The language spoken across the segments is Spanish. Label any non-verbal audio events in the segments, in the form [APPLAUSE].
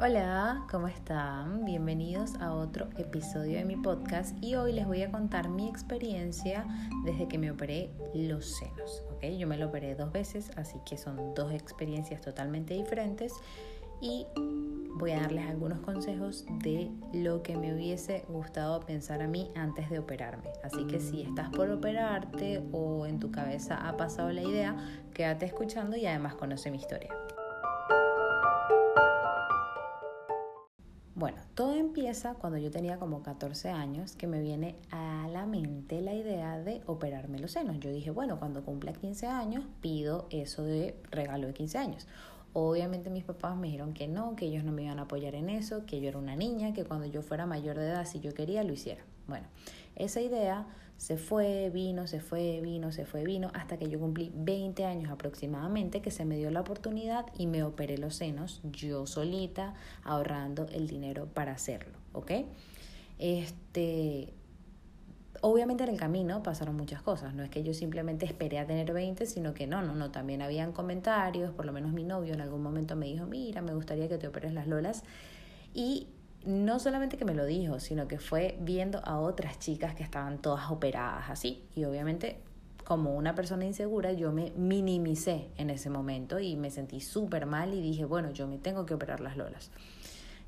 Hola, ¿cómo están? Bienvenidos a otro episodio de mi podcast y hoy les voy a contar mi experiencia desde que me operé los senos. ¿ok? Yo me lo operé dos veces, así que son dos experiencias totalmente diferentes y voy a darles algunos consejos de lo que me hubiese gustado pensar a mí antes de operarme. Así que si estás por operarte o en tu cabeza ha pasado la idea, quédate escuchando y además conoce mi historia. Bueno, todo empieza cuando yo tenía como 14 años que me viene a la mente la idea de operarme los senos. Yo dije, bueno, cuando cumpla 15 años pido eso de regalo de 15 años. Obviamente mis papás me dijeron que no, que ellos no me iban a apoyar en eso, que yo era una niña, que cuando yo fuera mayor de edad, si yo quería, lo hiciera. Bueno, esa idea se fue, vino, se fue, vino, se fue, vino, hasta que yo cumplí 20 años aproximadamente, que se me dio la oportunidad y me operé los senos yo solita, ahorrando el dinero para hacerlo, ¿ok? Este, obviamente en el camino pasaron muchas cosas, no es que yo simplemente esperé a tener 20, sino que no, no, no, también habían comentarios, por lo menos mi novio en algún momento me dijo, mira, me gustaría que te operes las lolas, y no solamente que me lo dijo, sino que fue viendo a otras chicas que estaban todas operadas así. Y obviamente, como una persona insegura, yo me minimicé en ese momento y me sentí súper mal y dije, bueno, yo me tengo que operar las lolas.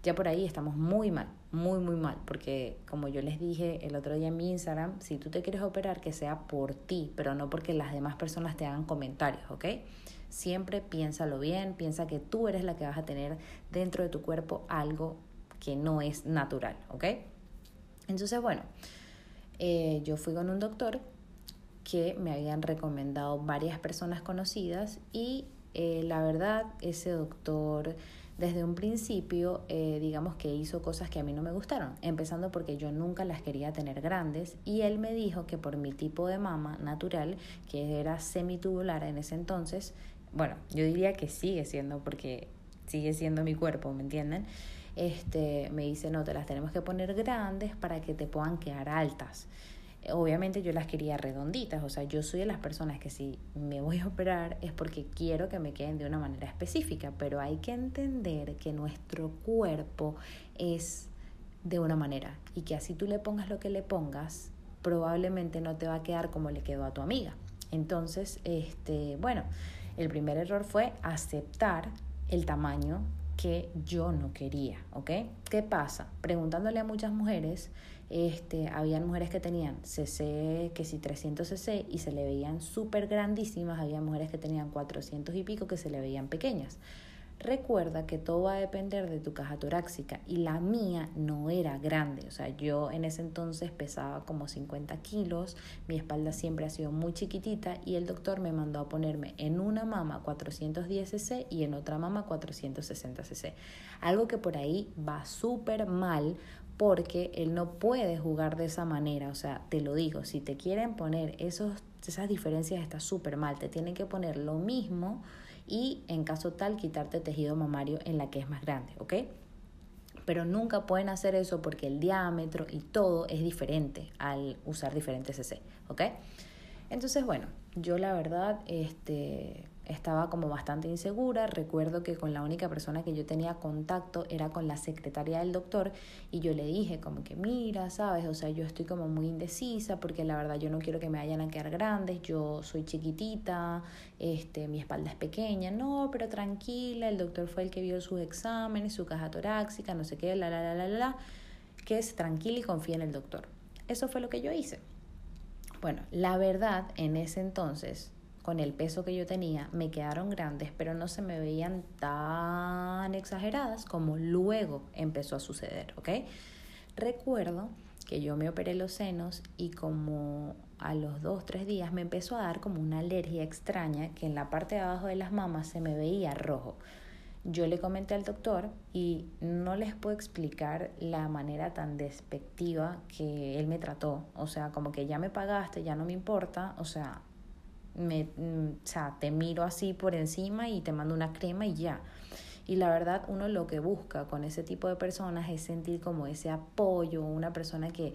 Ya por ahí estamos muy mal, muy, muy mal, porque como yo les dije el otro día en mi Instagram, si tú te quieres operar, que sea por ti, pero no porque las demás personas te hagan comentarios, ¿ok? Siempre piénsalo bien, piensa que tú eres la que vas a tener dentro de tu cuerpo algo que no es natural, ¿ok? Entonces, bueno, eh, yo fui con un doctor que me habían recomendado varias personas conocidas y eh, la verdad ese doctor desde un principio eh, digamos que hizo cosas que a mí no me gustaron, empezando porque yo nunca las quería tener grandes y él me dijo que por mi tipo de mama natural, que era semitubular en ese entonces, bueno, yo diría que sigue siendo porque sigue siendo mi cuerpo, ¿me entienden? este, me dice, no, te las tenemos que poner grandes para que te puedan quedar altas. Obviamente yo las quería redonditas, o sea, yo soy de las personas que si me voy a operar es porque quiero que me queden de una manera específica, pero hay que entender que nuestro cuerpo es de una manera y que así tú le pongas lo que le pongas, probablemente no te va a quedar como le quedó a tu amiga. Entonces, este, bueno, el primer error fue aceptar el tamaño que yo no quería, ¿ok? ¿Qué pasa? Preguntándole a muchas mujeres, este, habían mujeres que tenían CC, que si 300 CC y se le veían súper grandísimas, había mujeres que tenían 400 y pico que se le veían pequeñas. Recuerda que todo va a depender de tu caja torácica y la mía no era grande, o sea, yo en ese entonces pesaba como 50 kilos, mi espalda siempre ha sido muy chiquitita y el doctor me mandó a ponerme en una mama 410 cc y en otra mama 460 cc. Algo que por ahí va súper mal porque él no puede jugar de esa manera, o sea, te lo digo, si te quieren poner esos, esas diferencias está súper mal, te tienen que poner lo mismo y en caso tal quitarte tejido mamario en la que es más grande, ¿ok? Pero nunca pueden hacer eso porque el diámetro y todo es diferente al usar diferentes CC, ¿ok? Entonces, bueno, yo la verdad, este, estaba como bastante insegura. Recuerdo que con la única persona que yo tenía contacto era con la secretaria del doctor y yo le dije como que mira, sabes, o sea, yo estoy como muy indecisa porque la verdad yo no quiero que me vayan a quedar grandes, yo soy chiquitita, este, mi espalda es pequeña, no, pero tranquila, el doctor fue el que vio sus exámenes, su caja torácica, no sé qué, la, la, la, la, la, que es tranquila y confía en el doctor. Eso fue lo que yo hice. Bueno, la verdad, en ese entonces con el peso que yo tenía, me quedaron grandes, pero no se me veían tan exageradas como luego empezó a suceder, ¿ok? Recuerdo que yo me operé los senos y como a los dos, tres días me empezó a dar como una alergia extraña que en la parte de abajo de las mamas se me veía rojo. Yo le comenté al doctor y no les puedo explicar la manera tan despectiva que él me trató. O sea, como que ya me pagaste, ya no me importa. O sea, me, mm, o sea, te miro así por encima y te mando una crema y ya. Y la verdad, uno lo que busca con ese tipo de personas es sentir como ese apoyo, una persona que,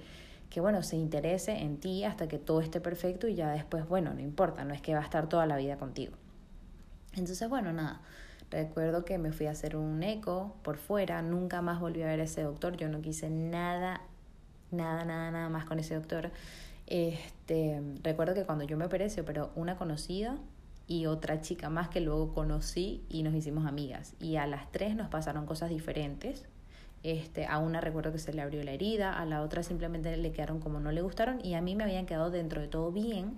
que bueno, se interese en ti hasta que todo esté perfecto y ya después, bueno, no importa, no es que va a estar toda la vida contigo. Entonces, bueno, nada. Recuerdo que me fui a hacer un eco por fuera, nunca más volví a ver a ese doctor, yo no quise nada, nada, nada, nada más con ese doctor. Este, recuerdo que cuando yo me operé se operó una conocida y otra chica más que luego conocí y nos hicimos amigas. Y a las tres nos pasaron cosas diferentes. Este, a una recuerdo que se le abrió la herida, a la otra simplemente le quedaron como no le gustaron y a mí me habían quedado dentro de todo bien,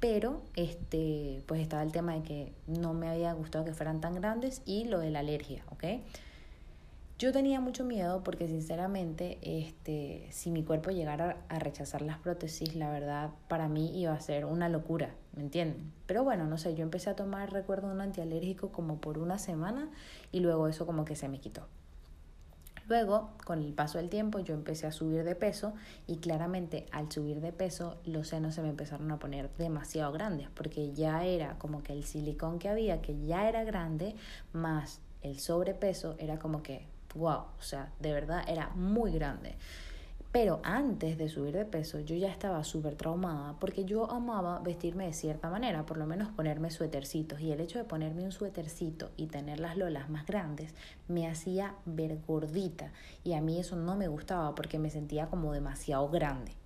pero este, pues estaba el tema de que no me había gustado que fueran tan grandes y lo de la alergia, ¿ok? Yo tenía mucho miedo porque sinceramente, este, si mi cuerpo llegara a rechazar las prótesis, la verdad para mí iba a ser una locura, ¿me entienden? Pero bueno, no sé, yo empecé a tomar, recuerdo, un antialérgico como por una semana y luego eso como que se me quitó. Luego, con el paso del tiempo, yo empecé a subir de peso y claramente al subir de peso los senos se me empezaron a poner demasiado grandes porque ya era como que el silicón que había, que ya era grande, más el sobrepeso, era como que, wow, o sea, de verdad era muy grande. Pero antes de subir de peso yo ya estaba súper traumada porque yo amaba vestirme de cierta manera, por lo menos ponerme suétercitos. Y el hecho de ponerme un suétercito y tener las lolas más grandes me hacía ver gordita. Y a mí eso no me gustaba porque me sentía como demasiado grande.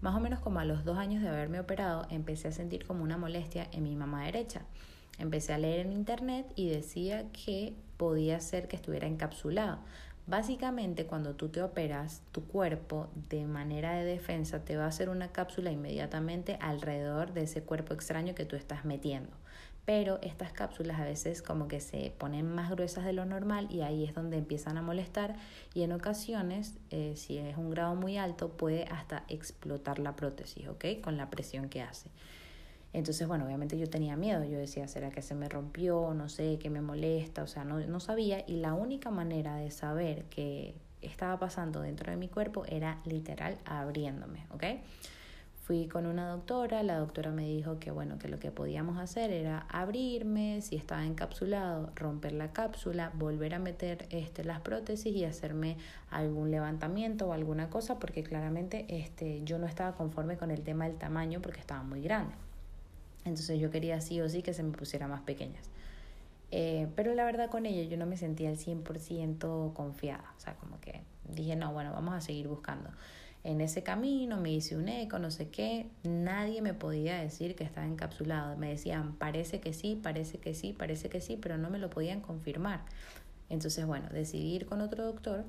Más o menos como a los dos años de haberme operado empecé a sentir como una molestia en mi mamá derecha. Empecé a leer en internet y decía que podía ser que estuviera encapsulado. Básicamente, cuando tú te operas, tu cuerpo de manera de defensa te va a hacer una cápsula inmediatamente alrededor de ese cuerpo extraño que tú estás metiendo. Pero estas cápsulas a veces como que se ponen más gruesas de lo normal y ahí es donde empiezan a molestar y en ocasiones, eh, si es un grado muy alto, puede hasta explotar la prótesis, ¿ok? Con la presión que hace. Entonces, bueno, obviamente yo tenía miedo, yo decía, ¿será que se me rompió? No sé, que me molesta, o sea, no, no sabía. Y la única manera de saber qué estaba pasando dentro de mi cuerpo era literal abriéndome, ¿ok? Fui con una doctora, la doctora me dijo que bueno, que lo que podíamos hacer era abrirme, si estaba encapsulado, romper la cápsula, volver a meter este, las prótesis y hacerme algún levantamiento o alguna cosa, porque claramente este, yo no estaba conforme con el tema del tamaño porque estaba muy grande. Entonces yo quería sí o sí que se me pusiera más pequeñas. Eh, pero la verdad con ella yo no me sentía al 100% confiada. O sea, como que dije, no, bueno, vamos a seguir buscando. En ese camino me hice un eco, no sé qué. Nadie me podía decir que estaba encapsulado. Me decían, parece que sí, parece que sí, parece que sí, pero no me lo podían confirmar. Entonces, bueno, decidí ir con otro doctor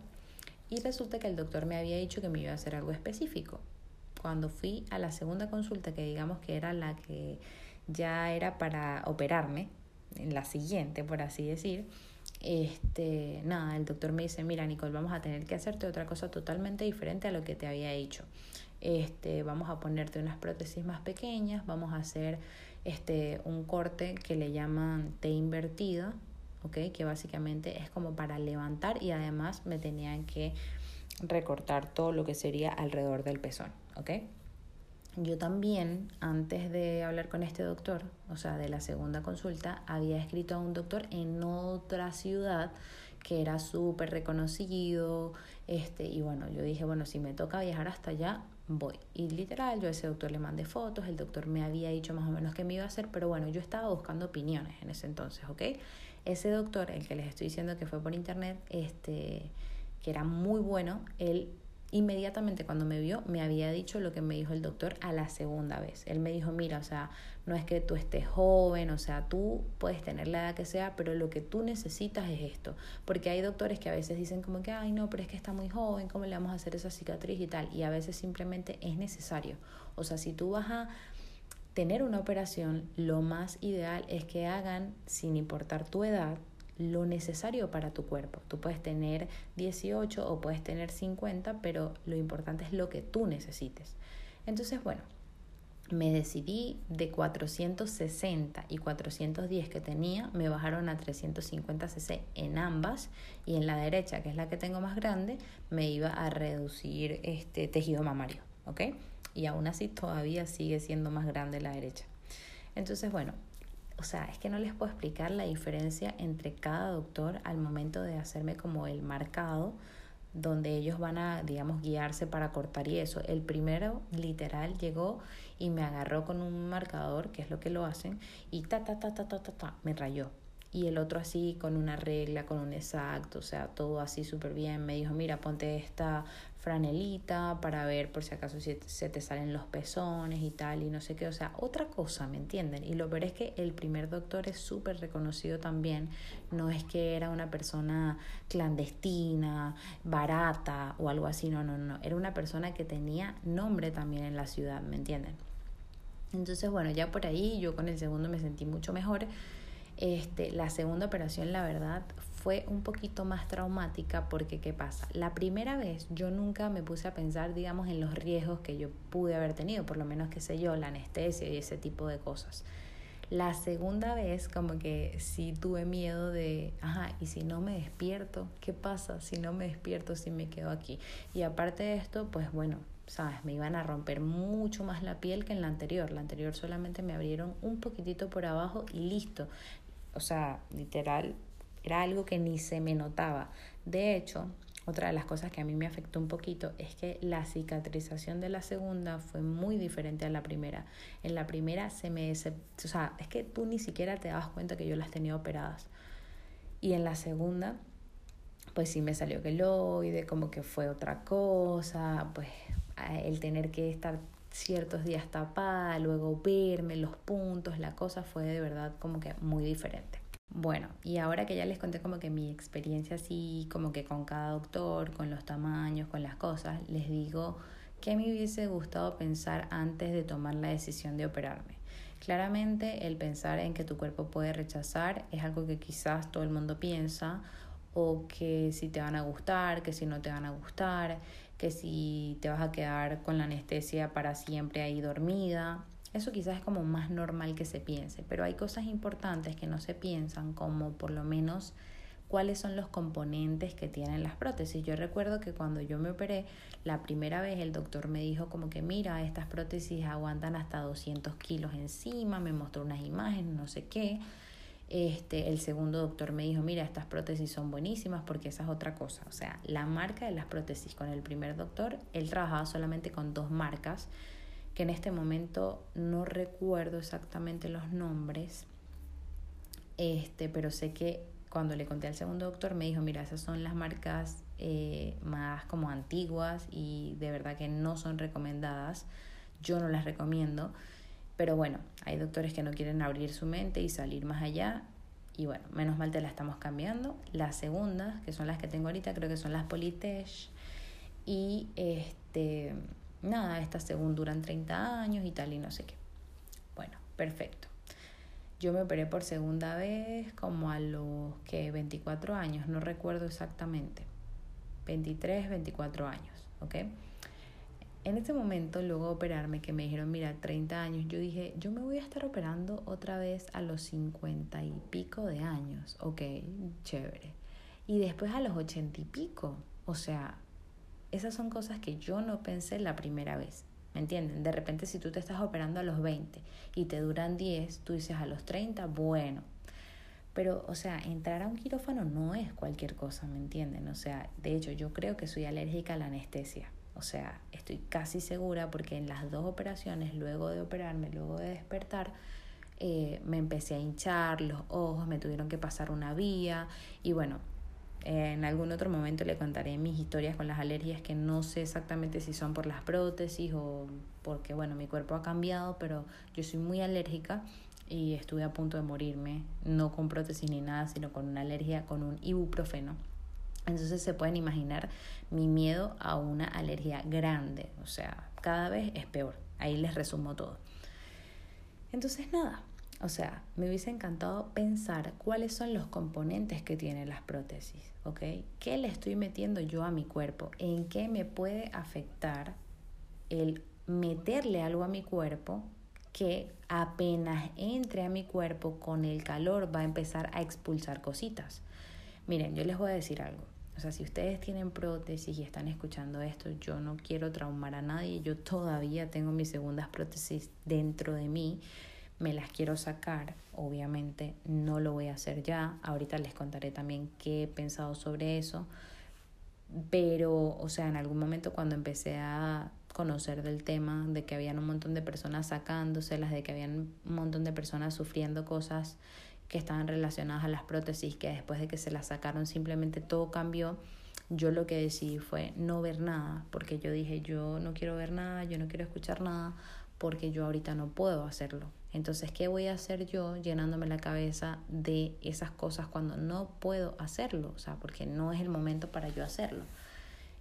y resulta que el doctor me había dicho que me iba a hacer algo específico. Cuando fui a la segunda consulta, que digamos que era la que ya era para operarme, en la siguiente, por así decir, este, nada, el doctor me dice, mira Nicole, vamos a tener que hacerte otra cosa totalmente diferente a lo que te había dicho. Este, vamos a ponerte unas prótesis más pequeñas, vamos a hacer este, un corte que le llaman T invertida, ¿ok? Que básicamente es como para levantar y además me tenían que recortar todo lo que sería alrededor del pezón, ¿ok? Yo también, antes de hablar con este doctor, o sea, de la segunda consulta, había escrito a un doctor en otra ciudad que era súper reconocido, este, y bueno, yo dije, bueno, si me toca viajar hasta allá, voy. Y literal, yo a ese doctor le mandé fotos, el doctor me había dicho más o menos qué me iba a hacer, pero bueno, yo estaba buscando opiniones en ese entonces, ¿ok? Ese doctor, el que les estoy diciendo que fue por internet, este, que era muy bueno, él inmediatamente cuando me vio me había dicho lo que me dijo el doctor a la segunda vez. Él me dijo, mira, o sea, no es que tú estés joven, o sea, tú puedes tener la edad que sea, pero lo que tú necesitas es esto. Porque hay doctores que a veces dicen como que, ay, no, pero es que está muy joven, ¿cómo le vamos a hacer esa cicatriz y tal? Y a veces simplemente es necesario. O sea, si tú vas a tener una operación, lo más ideal es que hagan, sin importar tu edad, lo necesario para tu cuerpo. Tú puedes tener 18 o puedes tener 50, pero lo importante es lo que tú necesites. Entonces, bueno, me decidí de 460 y 410 que tenía, me bajaron a 350 cc en ambas y en la derecha, que es la que tengo más grande, me iba a reducir este tejido mamario, ¿ok? Y aún así todavía sigue siendo más grande la derecha. Entonces, bueno, o sea, es que no les puedo explicar la diferencia entre cada doctor al momento de hacerme como el marcado, donde ellos van a, digamos, guiarse para cortar y eso. El primero, literal, llegó y me agarró con un marcador, que es lo que lo hacen, y ta, ta, ta, ta, ta, ta, ta, me rayó. y el otro así con una regla, con un exacto, o sea, todo así súper bien. Me dijo, mira, ponte esta franelita para ver por si acaso si se te salen los pezones y tal y no sé qué, o sea, otra cosa, ¿me entienden? Y lo peor es que el primer doctor es súper reconocido también, no es que era una persona clandestina, barata o algo así, no, no, no, era una persona que tenía nombre también en la ciudad, ¿me entienden? Entonces, bueno, ya por ahí yo con el segundo me sentí mucho mejor. Este, la segunda operación, la verdad, fue un poquito más traumática porque, ¿qué pasa? La primera vez yo nunca me puse a pensar, digamos, en los riesgos que yo pude haber tenido, por lo menos, qué sé yo, la anestesia y ese tipo de cosas. La segunda vez como que sí tuve miedo de, ajá, y si no me despierto, ¿qué pasa si no me despierto, si me quedo aquí? Y aparte de esto, pues bueno, sabes, me iban a romper mucho más la piel que en la anterior. La anterior solamente me abrieron un poquitito por abajo y listo. O sea, literal, era algo que ni se me notaba. De hecho, otra de las cosas que a mí me afectó un poquito es que la cicatrización de la segunda fue muy diferente a la primera. En la primera se me... O sea, es que tú ni siquiera te dabas cuenta que yo las tenía operadas. Y en la segunda, pues sí me salió queloide, como que fue otra cosa, pues el tener que estar ciertos días tapada, luego verme los puntos, la cosa fue de verdad como que muy diferente. Bueno, y ahora que ya les conté como que mi experiencia así, como que con cada doctor, con los tamaños, con las cosas, les digo que me hubiese gustado pensar antes de tomar la decisión de operarme. Claramente el pensar en que tu cuerpo puede rechazar es algo que quizás todo el mundo piensa o que si te van a gustar, que si no te van a gustar, que si te vas a quedar con la anestesia para siempre ahí dormida. Eso quizás es como más normal que se piense, pero hay cosas importantes que no se piensan, como por lo menos cuáles son los componentes que tienen las prótesis. Yo recuerdo que cuando yo me operé, la primera vez el doctor me dijo como que mira, estas prótesis aguantan hasta 200 kilos encima, me mostró unas imágenes, no sé qué. Este, el segundo doctor me dijo, mira, estas prótesis son buenísimas porque esa es otra cosa. O sea, la marca de las prótesis con el primer doctor, él trabajaba solamente con dos marcas que en este momento no recuerdo exactamente los nombres, este, pero sé que cuando le conté al segundo doctor me dijo, mira, esas son las marcas eh, más como antiguas y de verdad que no son recomendadas, yo no las recomiendo, pero bueno, hay doctores que no quieren abrir su mente y salir más allá. Y bueno, menos mal te la estamos cambiando. Las segundas, que son las que tengo ahorita, creo que son las Politesh. Y este nada, estas según duran 30 años y tal y no sé qué. Bueno, perfecto. Yo me operé por segunda vez como a los que 24 años, no recuerdo exactamente. 23, 24 años, ¿ok? En este momento, luego de operarme, que me dijeron, mira, 30 años, yo dije, yo me voy a estar operando otra vez a los 50 y pico de años, ok, chévere. Y después a los 80 y pico, o sea, esas son cosas que yo no pensé la primera vez. ¿Me entienden? De repente si tú te estás operando a los 20 y te duran 10, tú dices a los 30, bueno. Pero, o sea, entrar a un quirófano no es cualquier cosa, ¿me entienden? O sea, de hecho yo creo que soy alérgica a la anestesia. O sea, estoy casi segura porque en las dos operaciones, luego de operarme, luego de despertar, eh, me empecé a hinchar los ojos, me tuvieron que pasar una vía y bueno, en algún otro momento le contaré mis historias con las alergias que no sé exactamente si son por las prótesis o porque, bueno, mi cuerpo ha cambiado, pero yo soy muy alérgica y estuve a punto de morirme, no con prótesis ni nada, sino con una alergia con un ibuprofeno. Entonces se pueden imaginar mi miedo a una alergia grande, o sea, cada vez es peor. Ahí les resumo todo. Entonces nada, o sea, me hubiese encantado pensar cuáles son los componentes que tienen las prótesis, ¿ok? ¿Qué le estoy metiendo yo a mi cuerpo? ¿En qué me puede afectar el meterle algo a mi cuerpo que apenas entre a mi cuerpo con el calor va a empezar a expulsar cositas? Miren, yo les voy a decir algo. O sea, si ustedes tienen prótesis y están escuchando esto, yo no quiero traumar a nadie. Yo todavía tengo mis segundas prótesis dentro de mí me las quiero sacar, obviamente no lo voy a hacer ya, ahorita les contaré también qué he pensado sobre eso, pero, o sea, en algún momento cuando empecé a conocer del tema, de que habían un montón de personas sacándoselas, de que habían un montón de personas sufriendo cosas que estaban relacionadas a las prótesis, que después de que se las sacaron simplemente todo cambió. Yo lo que decidí fue no ver nada, porque yo dije, yo no quiero ver nada, yo no quiero escuchar nada, porque yo ahorita no puedo hacerlo. Entonces, ¿qué voy a hacer yo llenándome la cabeza de esas cosas cuando no puedo hacerlo? O sea, porque no es el momento para yo hacerlo.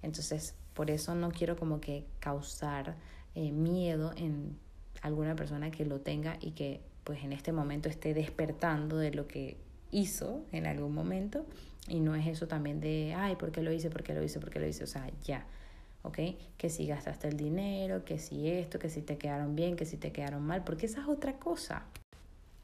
Entonces, por eso no quiero como que causar eh, miedo en alguna persona que lo tenga y que pues en este momento esté despertando de lo que hizo en algún momento y no es eso también de, ay, ¿por qué lo hice? ¿Por qué lo hice? ¿Por qué lo hice? O sea, ya, ¿ok? Que si gastaste el dinero, que si esto, que si te quedaron bien, que si te quedaron mal, porque esa es otra cosa.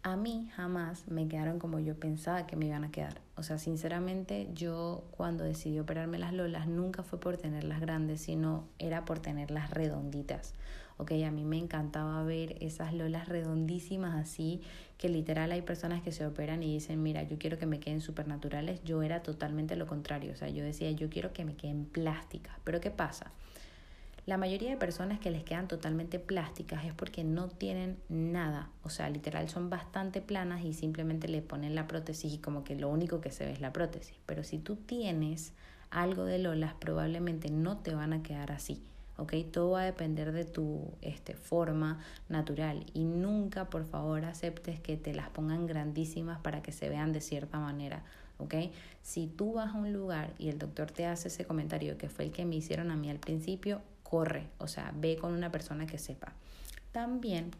A mí jamás me quedaron como yo pensaba que me iban a quedar. O sea, sinceramente yo cuando decidí operarme las lolas nunca fue por tenerlas grandes, sino era por tenerlas redonditas. Ok, a mí me encantaba ver esas lolas redondísimas así, que literal hay personas que se operan y dicen, mira, yo quiero que me queden supernaturales. Yo era totalmente lo contrario, o sea, yo decía, yo quiero que me queden plásticas. Pero ¿qué pasa? La mayoría de personas que les quedan totalmente plásticas es porque no tienen nada, o sea, literal son bastante planas y simplemente le ponen la prótesis y como que lo único que se ve es la prótesis. Pero si tú tienes algo de lolas, probablemente no te van a quedar así. ¿Ok? Todo va a depender de tu este, forma natural y nunca, por favor, aceptes que te las pongan grandísimas para que se vean de cierta manera, ¿ok? Si tú vas a un lugar y el doctor te hace ese comentario que fue el que me hicieron a mí al principio, corre, o sea, ve con una persona que sepa. También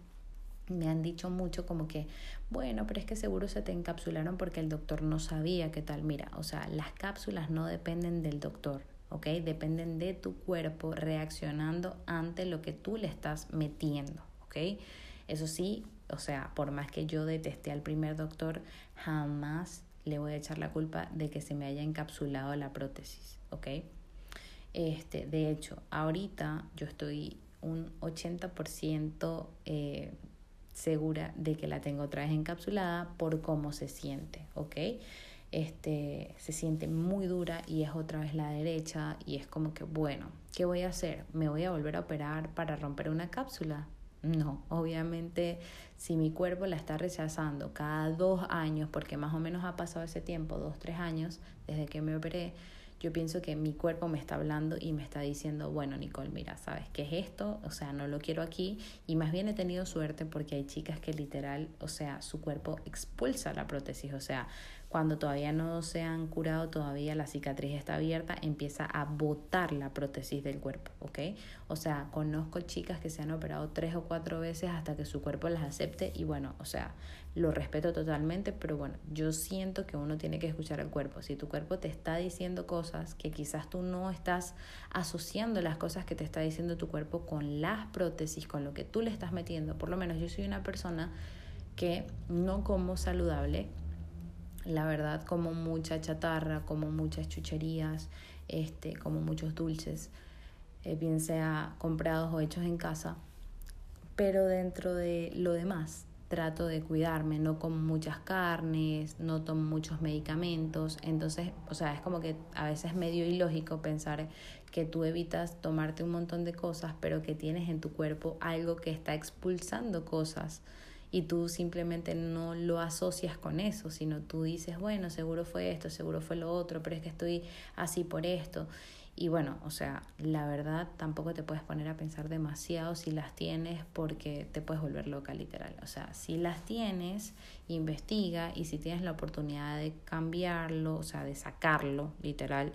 me han dicho mucho como que, bueno, pero es que seguro se te encapsularon porque el doctor no sabía qué tal. Mira, o sea, las cápsulas no dependen del doctor, ¿ok? Dependen de tu cuerpo reaccionando ante lo que tú le estás metiendo, ¿ok? Eso sí, o sea, por más que yo detesté al primer doctor, jamás le voy a echar la culpa de que se me haya encapsulado la prótesis, ¿ok? Este, de hecho, ahorita yo estoy un 80% eh, segura de que la tengo otra vez encapsulada por cómo se siente, ¿ok? Este, se siente muy dura y es otra vez la derecha y es como que, bueno, ¿qué voy a hacer? ¿Me voy a volver a operar para romper una cápsula? No, obviamente si mi cuerpo la está rechazando cada dos años, porque más o menos ha pasado ese tiempo, dos, tres años desde que me operé, yo pienso que mi cuerpo me está hablando y me está diciendo, bueno, Nicole, mira, ¿sabes qué es esto? O sea, no lo quiero aquí. Y más bien he tenido suerte porque hay chicas que literal, o sea, su cuerpo expulsa la prótesis. O sea, cuando todavía no se han curado, todavía la cicatriz está abierta, empieza a botar la prótesis del cuerpo, ¿ok? O sea, conozco chicas que se han operado tres o cuatro veces hasta que su cuerpo las acepte y bueno, o sea, lo respeto totalmente, pero bueno, yo siento que uno tiene que escuchar al cuerpo. Si tu cuerpo te está diciendo cosas que quizás tú no estás asociando las cosas que te está diciendo tu cuerpo con las prótesis, con lo que tú le estás metiendo, por lo menos yo soy una persona que no como saludable, la verdad como mucha chatarra, como muchas chucherías, este, como muchos dulces, eh, bien sea comprados o hechos en casa, pero dentro de lo demás trato de cuidarme, no como muchas carnes, no tomo muchos medicamentos, entonces, o sea, es como que a veces es medio ilógico pensar que tú evitas tomarte un montón de cosas, pero que tienes en tu cuerpo algo que está expulsando cosas y tú simplemente no lo asocias con eso, sino tú dices, bueno, seguro fue esto, seguro fue lo otro, pero es que estoy así por esto. Y bueno, o sea, la verdad tampoco te puedes poner a pensar demasiado si las tienes porque te puedes volver loca literal. O sea, si las tienes, investiga y si tienes la oportunidad de cambiarlo, o sea, de sacarlo literal,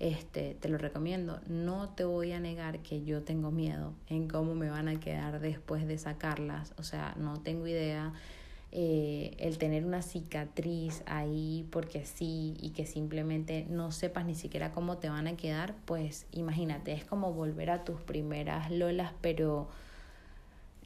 este, te lo recomiendo. No te voy a negar que yo tengo miedo en cómo me van a quedar después de sacarlas. O sea, no tengo idea. Eh, el tener una cicatriz ahí porque sí y que simplemente no sepas ni siquiera cómo te van a quedar, pues imagínate, es como volver a tus primeras lolas, pero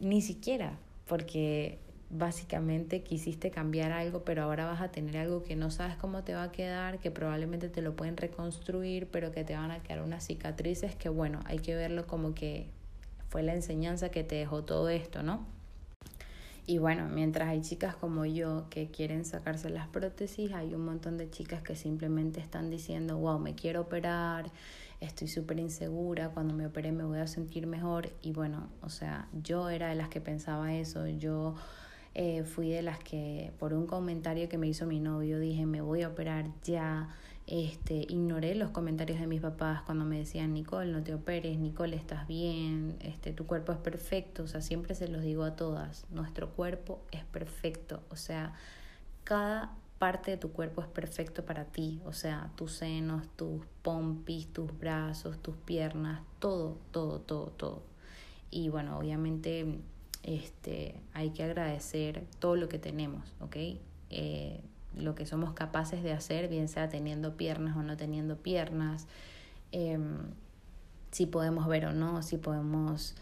ni siquiera, porque básicamente quisiste cambiar algo, pero ahora vas a tener algo que no sabes cómo te va a quedar, que probablemente te lo pueden reconstruir, pero que te van a quedar unas cicatrices que bueno, hay que verlo como que fue la enseñanza que te dejó todo esto, ¿no? Y bueno, mientras hay chicas como yo que quieren sacarse las prótesis, hay un montón de chicas que simplemente están diciendo, wow, me quiero operar, estoy súper insegura, cuando me opere me voy a sentir mejor. Y bueno, o sea, yo era de las que pensaba eso, yo Eh, fui de las que por un comentario que me hizo mi novio dije me voy a operar ya. Este, ignoré los comentarios de mis papás cuando me decían Nicole, no te operes, Nicole, estás bien, este, tu cuerpo es perfecto, o sea, siempre se los digo a todas, nuestro cuerpo es perfecto, o sea, cada parte de tu cuerpo es perfecto para ti, o sea, tus senos, tus pompis, tus brazos, tus piernas, todo, todo, todo, todo. Y bueno, obviamente este, hay que agradecer todo lo que tenemos, ¿ok? Eh, lo que somos capaces de hacer, bien sea teniendo piernas o no teniendo piernas, em, si podemos ver o no, si podemos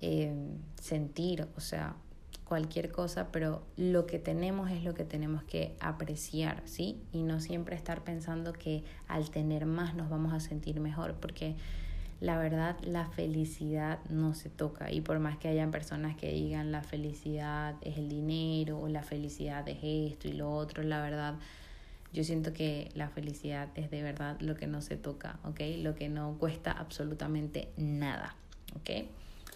em, sentir, o sea, cualquier cosa, pero lo que tenemos es lo que tenemos que apreciar, ¿sí? Y no siempre estar pensando que al tener más nos vamos a sentir mejor, porque la verdad la felicidad no se toca y por más que hayan personas que digan la felicidad es el dinero o la felicidad es esto y lo otro, la verdad yo siento que la felicidad es de verdad lo que no se toca, ¿ok? Lo que no cuesta absolutamente nada, ¿ok?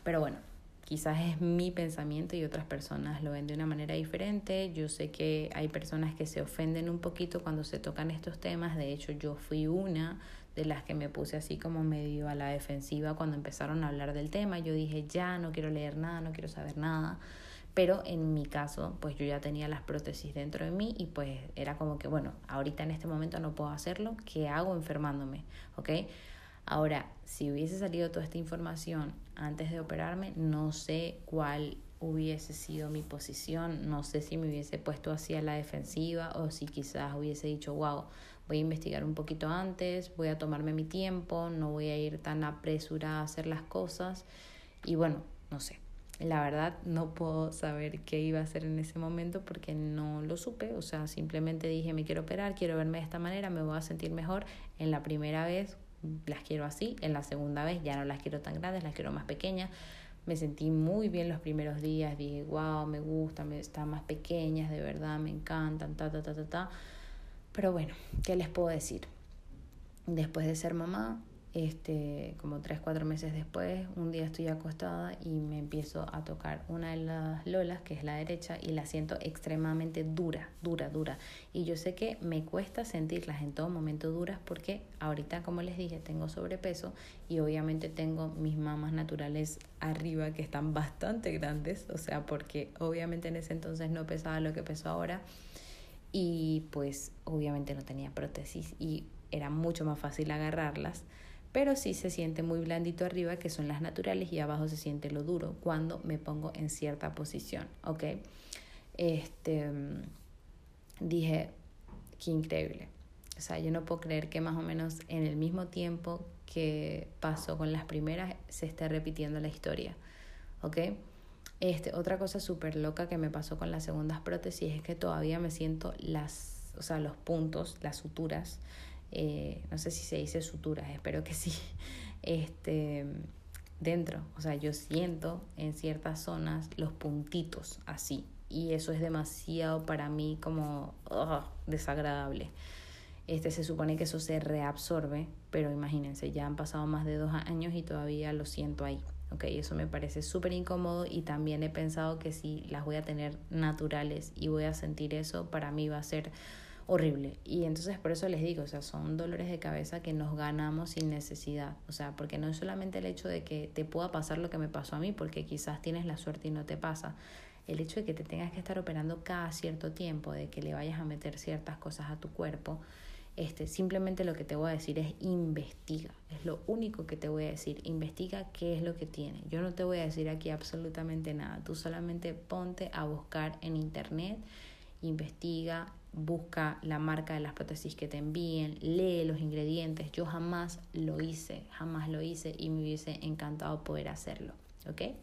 Pero bueno, quizás es mi pensamiento y otras personas lo ven de una manera diferente. Yo sé que hay personas que se ofenden un poquito cuando se tocan estos temas, de hecho yo fui una de las que me puse así como medio a la defensiva cuando empezaron a hablar del tema. Yo dije, ya, no quiero leer nada, no quiero saber nada. Pero en mi caso, pues yo ya tenía las prótesis dentro de mí y pues era como que, bueno, ahorita en este momento no puedo hacerlo, ¿qué hago enfermándome? ¿Ok? Ahora, si hubiese salido toda esta información antes de operarme, no sé cuál hubiese sido mi posición, no sé si me hubiese puesto así a la defensiva o si quizás hubiese dicho, wow, voy a investigar un poquito antes, voy a tomarme mi tiempo, no voy a ir tan apresurada a hacer las cosas y bueno, no sé. La verdad no puedo saber qué iba a hacer en ese momento porque no lo supe, o sea, simplemente dije me quiero operar, quiero verme de esta manera, me voy a sentir mejor. En la primera vez las quiero así, en la segunda vez ya no las quiero tan grandes, las quiero más pequeñas. Me sentí muy bien los primeros días, dije, wow, me gusta, me están más pequeñas, de verdad, me encantan, ta, ta, ta, ta, ta. Pero bueno, ¿qué les puedo decir? Después de ser mamá, este, como tres, cuatro meses después, un día estoy acostada y me empiezo a tocar una de las lolas, que es la derecha, y la siento extremadamente dura, dura, dura. Y yo sé que me cuesta sentirlas en todo momento duras porque ahorita, como les dije, tengo sobrepeso y obviamente tengo mis mamas naturales arriba que están bastante grandes, o sea, porque obviamente en ese entonces no pesaba lo que peso ahora y pues obviamente no tenía prótesis y era mucho más fácil agarrarlas, pero sí se siente muy blandito arriba, que son las naturales, y abajo se siente lo duro cuando me pongo en cierta posición, ¿ok? Este, dije, qué increíble. O sea, yo no puedo creer que más o menos en el mismo tiempo que pasó con las primeras se esté repitiendo la historia, ¿ok? Este, otra cosa súper loca que me pasó con las segundas prótesis es que todavía me siento las, o sea, los puntos, las suturas, eh, no sé si se dice suturas, espero que sí, [LAUGHS] este, dentro, o sea, yo siento en ciertas zonas los puntitos así, y eso es demasiado para mí como desagradable. Este, se supone que eso se reabsorbe, pero imagínense, ya han pasado más de dos años y todavía lo siento ahí. Ok, eso me parece súper incómodo y también he pensado que si las voy a tener naturales y voy a sentir eso, para mí va a ser horrible. Y entonces por eso les digo, o sea, son dolores de cabeza que nos ganamos sin necesidad. O sea, porque no es solamente el hecho de que te pueda pasar lo que me pasó a mí, porque quizás tienes la suerte y no te pasa. El hecho de que te tengas que estar operando cada cierto tiempo, de que le vayas a meter ciertas cosas a tu cuerpo, este, simplemente lo que te voy a decir es investiga, es lo único que te voy a decir, investiga qué es lo que tiene. Yo no te voy a decir aquí absolutamente nada, tú solamente ponte a buscar en internet, investiga, busca la marca de las prótesis que te envíen, lee los ingredientes. Yo jamás lo hice, jamás lo hice y me hubiese encantado poder hacerlo, ¿ok?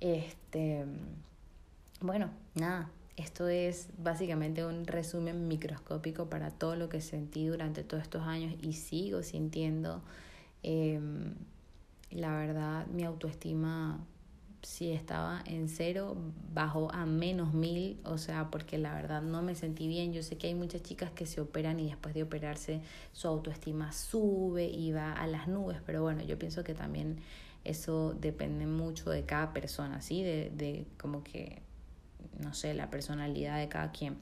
Este, bueno, nada, esto es básicamente un resumen microscópico para todo lo que sentí durante todos estos años y sigo sintiendo. Em, la verdad, mi autoestima, si estaba en cero, bajó a menos mil, o sea, porque la verdad no me sentí bien. Yo sé que hay muchas chicas que se operan y después de operarse su autoestima sube y va a las nubes, pero bueno, yo pienso que también eso depende mucho de cada persona, ¿sí? De, de como que no sé, la personalidad de cada quien.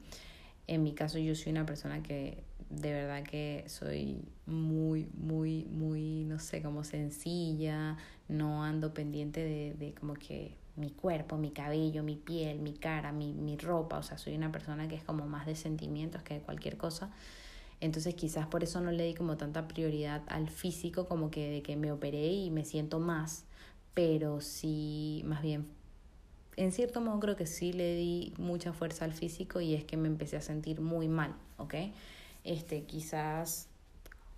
En mi caso yo soy una persona que de verdad que soy muy, muy, muy, no sé, como sencilla, no ando pendiente de, de como que mi cuerpo, mi cabello, mi piel, mi cara, mi, mi ropa, o sea, soy una persona que es como más de sentimientos que de cualquier cosa. Entonces quizás por eso no le di como tanta prioridad al físico como que de que me operé y me siento más, pero sí, más bien, en cierto modo creo que sí le di mucha fuerza al físico y es que me empecé a sentir muy mal, ¿ok? Este, quizás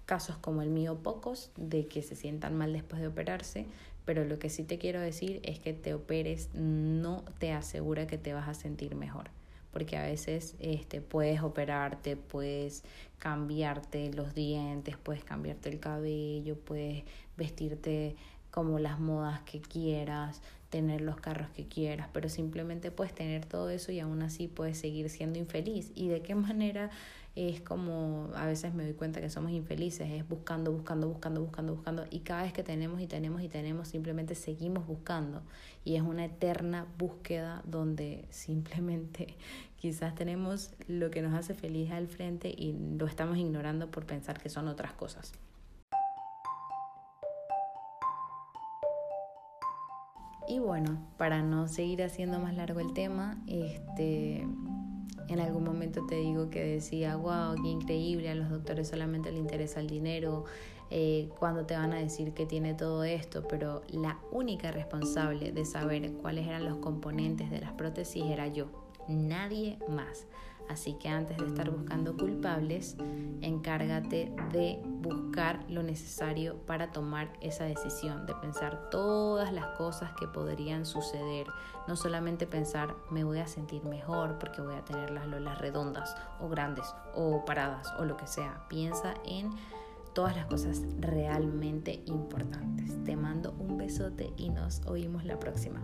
casos como el mío pocos de que se sientan mal después de operarse, pero lo que sí te quiero decir es que te operes no te asegura que te vas a sentir mejor, porque a veces este, puedes operarte, puedes cambiarte los dientes, puedes cambiarte el cabello, puedes vestirte como las modas que quieras, tener los carros que quieras, pero simplemente puedes tener todo eso y aún así puedes seguir siendo infeliz. ¿Y de qué manera es como a veces me doy cuenta que somos infelices, es buscando, buscando, buscando, buscando, buscando y cada vez que tenemos y tenemos y tenemos simplemente seguimos buscando y es una eterna búsqueda donde simplemente [LAUGHS] quizás tenemos lo que nos hace feliz al frente y lo estamos ignorando por pensar que son otras cosas. Y bueno, para no seguir haciendo más largo el tema, este en algún momento te digo que decía, wow, qué increíble, a los doctores solamente les interesa el dinero, eh, cuando te van a decir que tiene todo esto, pero la única responsable de saber cuáles eran los componentes de las prótesis era yo, nadie más. Así que antes de estar buscando culpables, encárgate de buscar lo necesario para tomar esa decisión, de pensar todas las cosas que podrían suceder. No solamente pensar, me voy a sentir mejor porque voy a tener las lolas redondas o grandes o paradas o lo que sea. Piensa en todas las cosas realmente importantes. Te mando un besote y nos oímos la próxima.